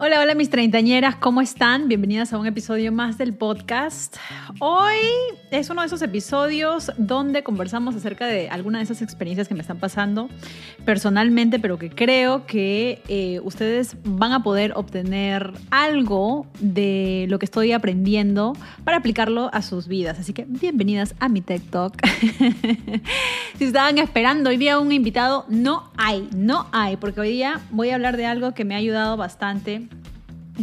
Hola, hola mis treintañeras, ¿cómo están? Bienvenidas a un episodio más del podcast. Hoy es uno de esos episodios donde conversamos acerca de alguna de esas experiencias que me están pasando personalmente, pero que creo que eh, ustedes van a poder obtener algo de lo que estoy aprendiendo para aplicarlo a sus vidas. Así que bienvenidas a mi TikTok. si estaban esperando hoy día un invitado, no hay, no hay, porque hoy día voy a hablar de algo que me ha ayudado bastante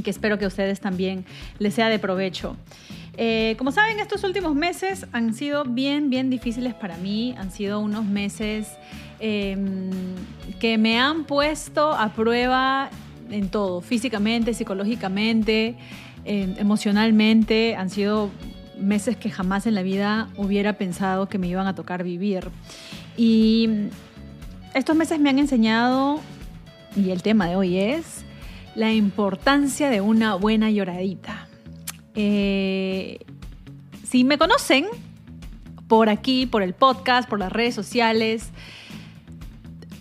que espero que a ustedes también les sea de provecho. Eh, como saben, estos últimos meses han sido bien, bien difíciles para mí. Han sido unos meses em, que me han puesto a prueba en todo, físicamente, psicológicamente, em, emocionalmente. Han sido meses que jamás en la vida hubiera pensado que me iban a tocar vivir. Y estos meses me han enseñado, y el tema de hoy es, la importancia de una buena lloradita. Eh, si me conocen por aquí, por el podcast, por las redes sociales,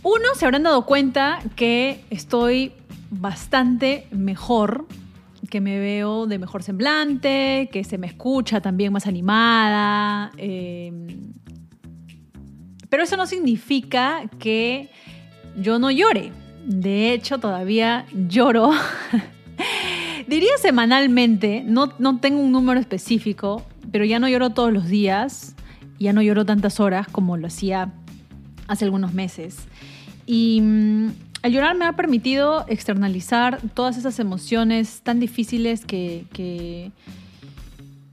uno se habrán dado cuenta que estoy bastante mejor, que me veo de mejor semblante, que se me escucha también más animada. Eh, pero eso no significa que yo no llore. De hecho, todavía lloro. Diría semanalmente, no, no tengo un número específico, pero ya no lloro todos los días, ya no lloro tantas horas como lo hacía hace algunos meses. Y mm, el llorar me ha permitido externalizar todas esas emociones tan difíciles que, que,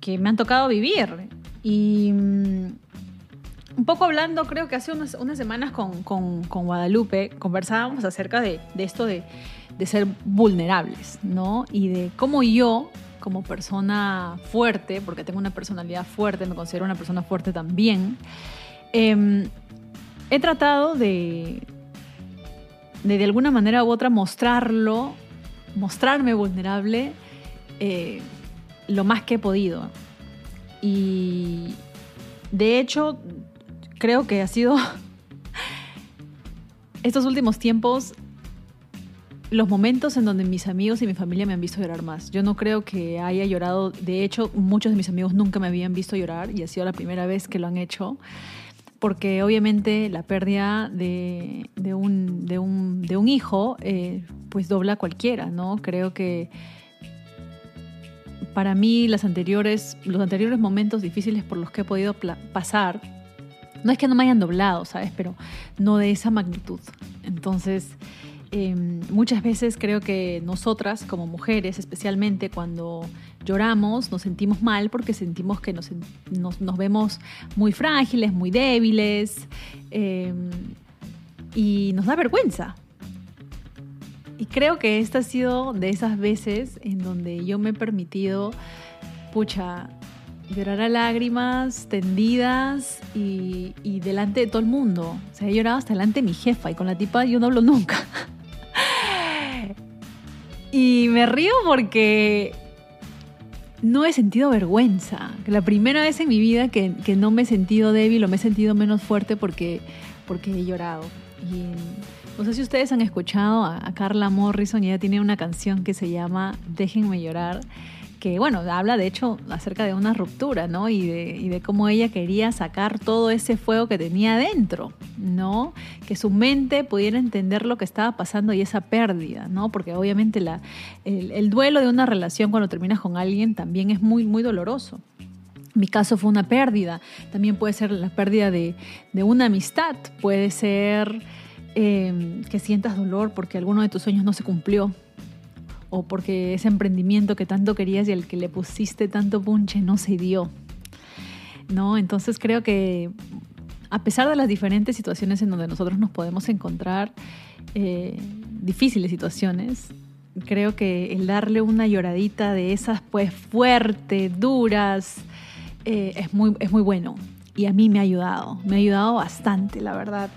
que me han tocado vivir. Y mm, un poco hablando, creo que hace unas, semanas con, Guadalupe, conversábamos acerca de, esto de, ser vulnerables, ¿no? Y de cómo yo, como persona fuerte, porque tengo una personalidad fuerte, me considero una persona fuerte también, em, he tratado de, de, de alguna manera u otra, mostrarlo, mostrarme vulnerable eh, lo más que he podido. Y de hecho, creo que ha sido estos últimos tiempos los momentos en donde mis amigos y mi familia me han visto llorar más. Yo no creo que haya llorado, de hecho muchos de mis amigos nunca me habían visto llorar y ha sido la primera vez que lo han hecho, porque obviamente la pérdida de, un, hijo eh, pues dobla a cualquiera, ¿no? Creo que para mí las anteriores, los anteriores momentos difíciles por los que he podido pasar, no es que no me hayan doblado, ¿sabes? Pero no de esa magnitud. Entonces, em, muchas veces creo que nosotras, como mujeres, especialmente cuando lloramos, nos sentimos mal porque sentimos que nos, vemos muy frágiles, muy débiles em, y nos da vergüenza. Y creo que esta ha sido de esas veces en donde yo me he permitido, pucha, llorar a lágrimas tendidas y, delante de todo el mundo. O sea, he llorado hasta delante de mi jefa y con la tipa yo no hablo nunca. y me río porque no he sentido vergüenza. La primera vez en mi vida que, no me he sentido débil o me he sentido menos fuerte porque, porque he llorado. Y no sé si ustedes han escuchado a, a Carla Morrison, ella tiene una canción que se llama Déjenme llorar que, bueno, habla de hecho acerca de una ruptura, ¿no? Y de, cómo ella quería sacar todo ese fuego que tenía dentro, ¿no? Que su mente pudiera entender lo que estaba pasando y esa pérdida, ¿no? Porque obviamente el, duelo de una relación cuando terminas con alguien también es muy, muy doloroso. Mi caso fue una pérdida, también puede ser la pérdida de, una amistad, puede ser eh, que sientas dolor porque alguno de tus sueños no se cumplió, o porque ese emprendimiento que tanto querías y al que le pusiste tanto punche no se dio. ¿No? Entonces creo que a pesar de las diferentes situaciones en donde nosotros nos podemos encontrar, eh, difíciles situaciones, creo que el darle una lloradita de esas pues fuertes, duras, eh, es, muy, es muy bueno. Y a mí me ha ayudado, me ha ayudado bastante, la verdad.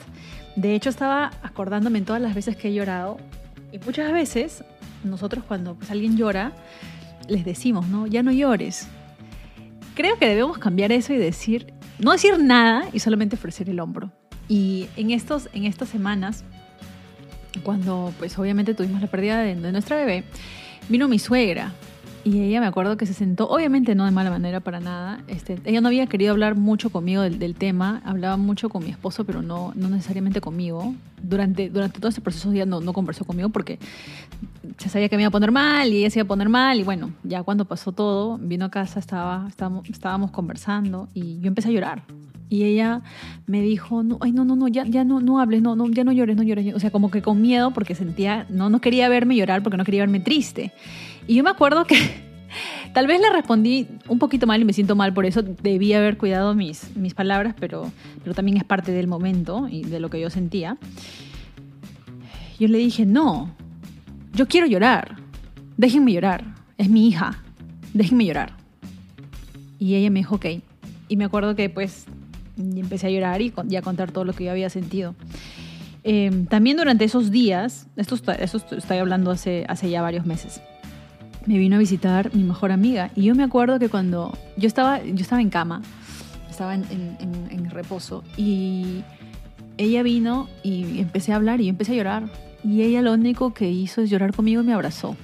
De hecho, estaba acordándome en todas las veces que he llorado. Y muchas veces, nosotros cuando pues, alguien llora, les decimos, ¿no? Ya no llores. Creo que debemos cambiar eso y decir, no decir nada y solamente ofrecer el hombro. Y en, estos, en estas semanas, cuando pues obviamente tuvimos la pérdida de, de nuestra bebé, vino mi suegra y ella me acuerdo que se sentó, obviamente no de mala manera para nada. Este, ella no había querido hablar mucho conmigo del, tema, hablaba mucho con mi esposo, pero no, no necesariamente conmigo. Durante, durante todo ese proceso ella no, no conversó conmigo porque se sabía que me iba a poner mal y ella se iba a poner mal. Y bueno, ya cuando pasó todo, vino a casa, estaba, estábamos, estábamos conversando y yo empecé a llorar. Y ella me dijo, no, ay, no, no, no, ya, ya no, no hables, no, no, ya no llores, no llores. O sea, como que con miedo porque sentía, no, no quería verme llorar porque no quería verme triste. Y yo me acuerdo que tal vez le respondí un poquito mal y me siento mal por eso. Debí haber cuidado mis, mis palabras, pero, pero también es parte del momento y de lo que yo sentía. Yo le dije, no, yo quiero llorar. Déjenme llorar. Es mi hija. Déjenme llorar. Y ella me dijo, ok. Y me acuerdo que pues empecé a llorar y, a contar todo lo que yo había sentido. Em, también durante esos días, esto, esto estoy hablando hace, hace ya varios meses, me vino a visitar mi mejor amiga. Y yo me acuerdo que cuando yo estaba, yo estaba en cama, estaba en, en, reposo, y ella vino y empecé a hablar y yo empecé a llorar. Y ella lo único que hizo es llorar conmigo y me abrazó.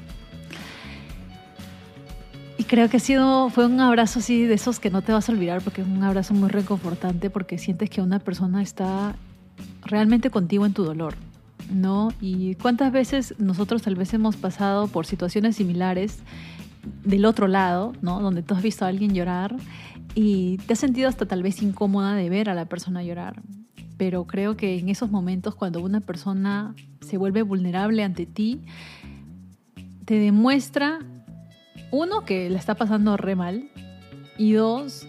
Y creo que ha sido, fue un abrazo así de esos que no te vas a olvidar porque es un abrazo muy reconfortante porque sientes que una persona está realmente contigo en tu dolor. ¿no? Y cuántas veces nosotros tal vez hemos pasado por situaciones similares del otro lado, ¿no? Donde tú has visto a alguien llorar y te has sentido hasta tal vez incómoda de ver a la persona llorar. Pero creo que en esos momentos cuando una persona se vuelve vulnerable ante ti, te demuestra, uno, que la está pasando re mal y dos,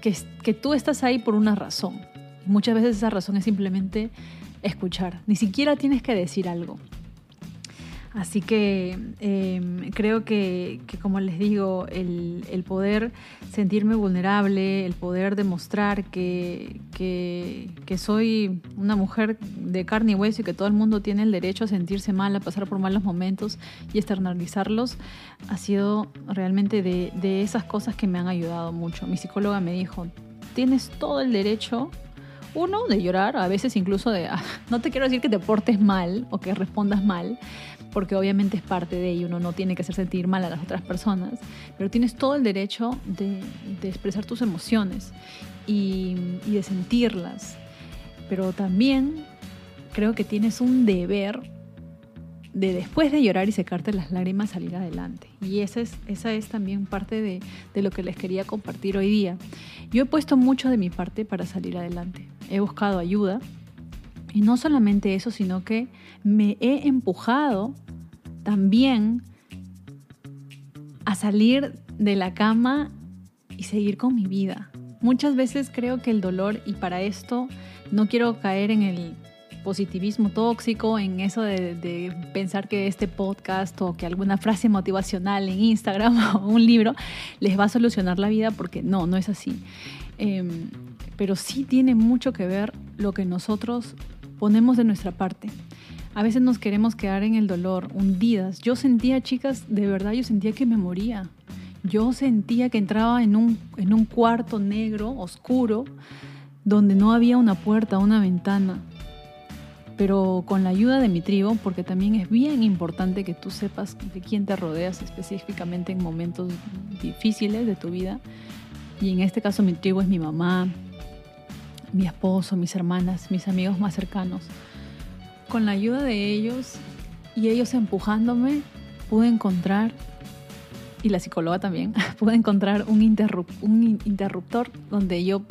que, que tú estás ahí por una razón. Muchas veces esa razón es simplemente escuchar, ni siquiera tienes que decir algo. Así que em, creo que, como les digo, el, poder sentirme vulnerable, el poder demostrar que, que, soy una mujer de carne y hueso y que todo el mundo tiene el derecho a sentirse mal, a pasar por malos momentos y externalizarlos, ha sido realmente de, de esas cosas que me han ayudado mucho. Mi psicóloga me dijo, tienes todo el derecho uno, de llorar, a veces incluso de, ah, no te quiero decir que te portes mal o que respondas mal, porque obviamente es parte de ello, uno no tiene que hacer sentir mal a las otras personas, pero tienes todo el derecho de, expresar tus emociones y, de sentirlas, pero también creo que tienes un deber de después de llorar y secarte las lágrimas salir adelante. Y esa es, esa es también parte de, de, lo que les quería compartir hoy día. Yo he puesto mucho de mi parte para salir adelante he buscado ayuda. Y no solamente eso, sino que me he empujado también a salir de la cama y seguir con mi vida. Muchas veces creo que el dolor, y para esto no quiero caer en el positivismo tóxico, en eso de, pensar que este podcast o que alguna frase motivacional en Instagram o un libro les va a solucionar la vida, porque no, no es así. Em, pero sí tiene mucho que ver lo que nosotros ponemos de nuestra parte. A veces nos queremos quedar en el dolor, hundidas. Yo sentía, chicas, de verdad, yo sentía que me moría. Yo sentía que entraba en un, en un cuarto negro, oscuro, donde no había una puerta, una ventana. Pero con la ayuda de mi tribu, porque también es bien importante que tú sepas de quién te rodeas específicamente en momentos difíciles de tu vida. Y en este caso mi tribu es mi mamá, mi esposo, mis hermanas, mis amigos más cercanos. Con la ayuda de ellos y ellos empujándome, pude encontrar, y la psicóloga también, pude encontrar un, interruptor donde yo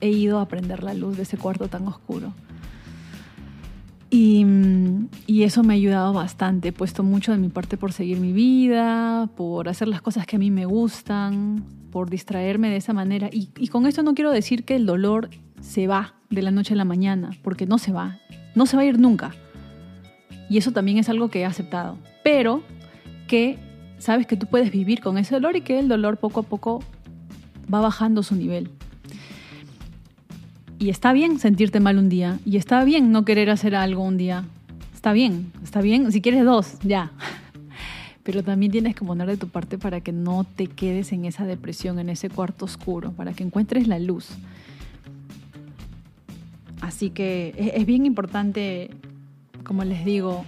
he ido a prender la luz de ese cuarto tan oscuro. Y, y, eso me ha ayudado bastante. He puesto mucho de mi parte por seguir mi vida, por hacer las cosas que a mí me gustan, por distraerme de esa manera. Y, con esto no quiero decir que el dolor se va de la noche a la mañana, porque no se va, no se va a ir nunca. Y eso también es algo que he aceptado. Pero que sabes que tú puedes vivir con ese dolor y que el dolor poco a poco va bajando su nivel. Y está bien sentirte mal un día. Y está bien no querer hacer algo un día. Está bien, está bien. Si quieres dos, ya. Pero también tienes que poner de tu parte para que no te quedes en esa depresión, en ese cuarto oscuro, para que encuentres la luz. Así que es, bien importante, como les digo,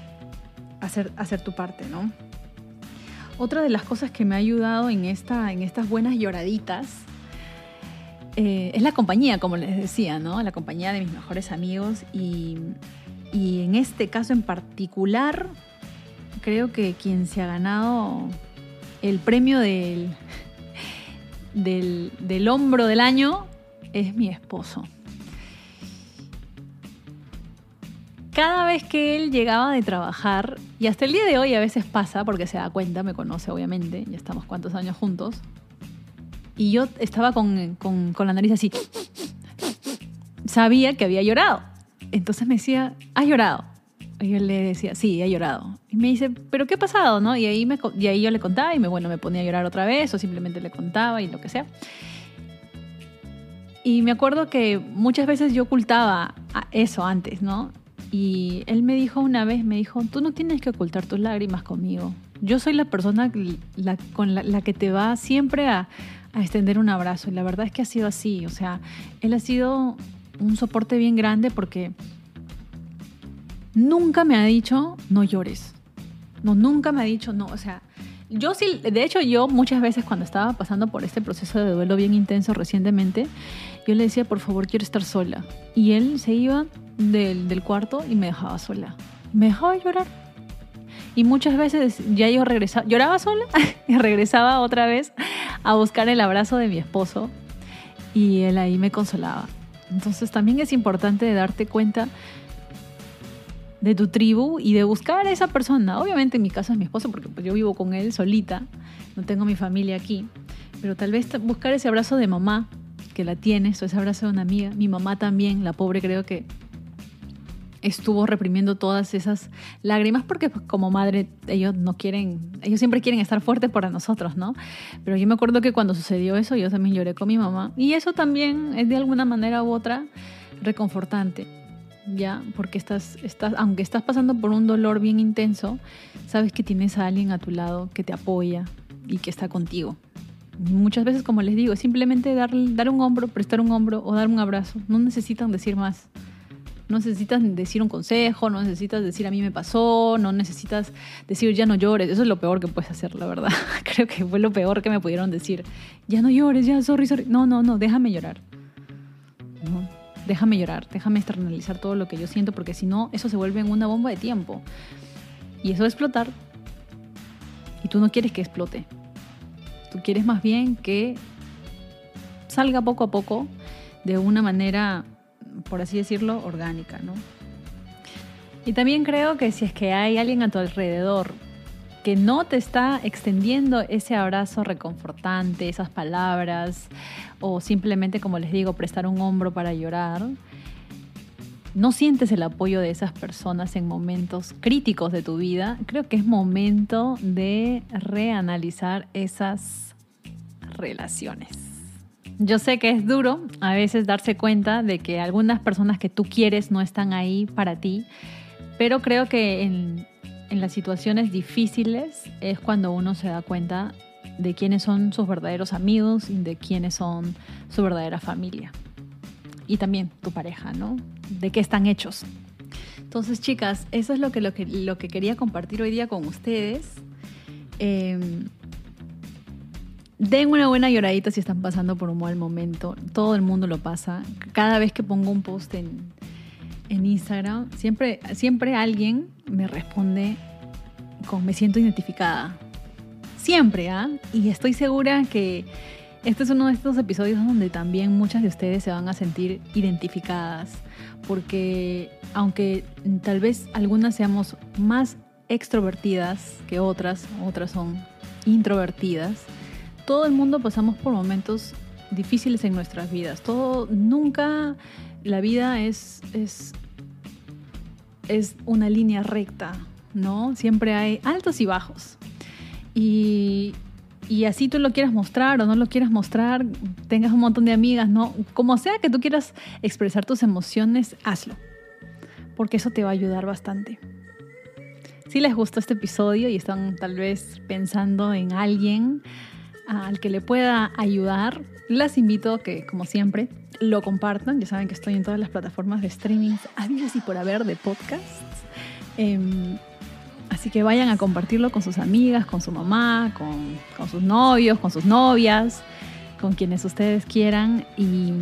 hacer, hacer tu parte, ¿no? Otra de las cosas que me ha ayudado en, esta, en estas buenas lloraditas eh, es la compañía, como les decía, ¿no? La compañía de mis mejores amigos y, en este caso en particular, creo que quien se ha ganado el premio del, del, del hombro del año es mi esposo. cada vez que él llegaba de trabajar, y hasta el día de hoy a veces pasa, porque se da cuenta, me conoce obviamente, ya estamos cuántos años juntos, y yo estaba con, la nariz así, sabía que había llorado. Entonces me decía, ¿has llorado? Y yo le decía, sí, he llorado. Y me dice, ¿pero qué ha pasado? ¿no? Y, ahí y ahí yo le contaba y me, bueno, me ponía a llorar otra vez o simplemente le contaba y lo que sea. Y me acuerdo que muchas veces yo ocultaba eso antes, ¿no? Y él me dijo una vez, me dijo, tú no tienes que ocultar tus lágrimas conmigo. Yo soy la persona con la, que te va siempre a, extender un abrazo. Y la verdad es que ha sido así. O sea, él ha sido un soporte bien grande porque nunca me ha dicho, no llores. No, nunca me ha dicho, no. O sea, yo sí, de hecho yo muchas veces cuando estaba pasando por este proceso de duelo bien intenso recientemente, yo le decía, por favor, quiero estar sola. Y él se iba del, cuarto y me dejaba sola. Me dejaba llorar. Y muchas veces ya yo regresaba, lloraba sola y regresaba otra vez a buscar el abrazo de mi esposo y él ahí me consolaba. Entonces también es importante darte cuenta de tu tribu y de buscar a esa persona. Obviamente en mi caso es mi esposo porque pues yo vivo con él solita, no tengo mi familia aquí, pero tal vez buscar ese abrazo de mamá que la tienes o ese abrazo de una amiga. Mi mamá también, la pobre creo que estuvo reprimiendo todas esas lágrimas porque pues, como madre ellos no quieren, ellos siempre quieren estar fuertes para nosotros, ¿no? Pero yo me acuerdo que cuando sucedió eso yo también lloré con mi mamá y eso también es de alguna manera u otra reconfortante, ¿ya? Porque estás, estás, aunque estás pasando por un dolor bien intenso, sabes que tienes a alguien a tu lado que te apoya y que está contigo. Muchas veces, como les digo, simplemente dar, dar un hombro, prestar un hombro o dar un abrazo. No necesitan decir más. No necesitas decir un consejo, no necesitas decir a mí me pasó, no necesitas decir ya no llores. Eso es lo peor que puedes hacer, la verdad. Creo que fue lo peor que me pudieron decir. Ya no llores, ya, sorry, sorry. No, no, no, déjame llorar. déjame llorar, déjame externalizar todo lo que yo siento, porque si no, eso se vuelve en una bomba de tiempo. Y eso va explotar. Y tú no quieres que explote. Tú quieres más bien que salga poco a poco de una manera por así decirlo, orgánica, ¿no? Y también creo que si es que hay alguien a tu alrededor que no te está extendiendo ese abrazo reconfortante, esas palabras, o simplemente, como les digo, prestar un hombro para llorar, no sientes el apoyo de esas personas en momentos críticos de tu vida, creo que es momento de reanalizar esas relaciones. Yo sé que es duro a veces darse cuenta de que algunas personas que tú quieres no están ahí para ti, pero creo que en, las situaciones difíciles es cuando uno se da cuenta de quiénes son sus verdaderos amigos y de quiénes son su verdadera familia. Y también tu pareja, ¿no? De qué están hechos. Entonces, chicas, eso es lo que, lo que, lo que quería compartir hoy día con ustedes. Eh, Den una buena lloradita si están pasando por un mal momento. Todo el mundo lo pasa. Cada vez que pongo un post en, Instagram, siempre, siempre alguien me responde con me siento identificada. Siempre, ¿ah? Y estoy segura que este es uno de estos episodios donde también muchas de ustedes se van a sentir identificadas. Porque aunque tal vez algunas seamos más extrovertidas que otras, otras son introvertidas, todo el mundo pasamos por momentos difíciles en nuestras vidas. Todo, nunca la vida es, es, es una línea recta. ¿no? Siempre hay altos y bajos. Y, y así tú lo quieras mostrar o no lo quieras mostrar, tengas un montón de amigas, ¿no? Como sea que tú quieras expresar tus emociones, hazlo. Porque eso te va a ayudar bastante. Si les gustó este episodio y están tal vez pensando en alguien al que le pueda ayudar, las invito a que, como siempre, lo compartan. Ya saben que estoy en todas las plataformas de streaming, habidas y por haber de podcasts. Em, así que vayan a compartirlo con sus amigas, con su mamá, con, con sus novios, con sus novias, con quienes ustedes quieran. Y,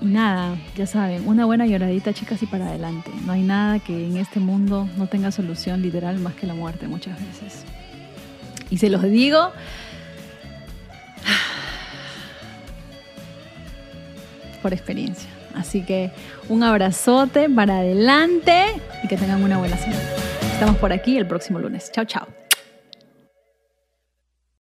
y nada, ya saben, una buena lloradita, chicas, y para adelante. No hay nada que en este mundo no tenga solución literal más que la muerte muchas veces. Y se los digo por experiencia. Así que un abrazote para adelante y que tengan una buena semana. Estamos por aquí el próximo lunes. Chao, chao.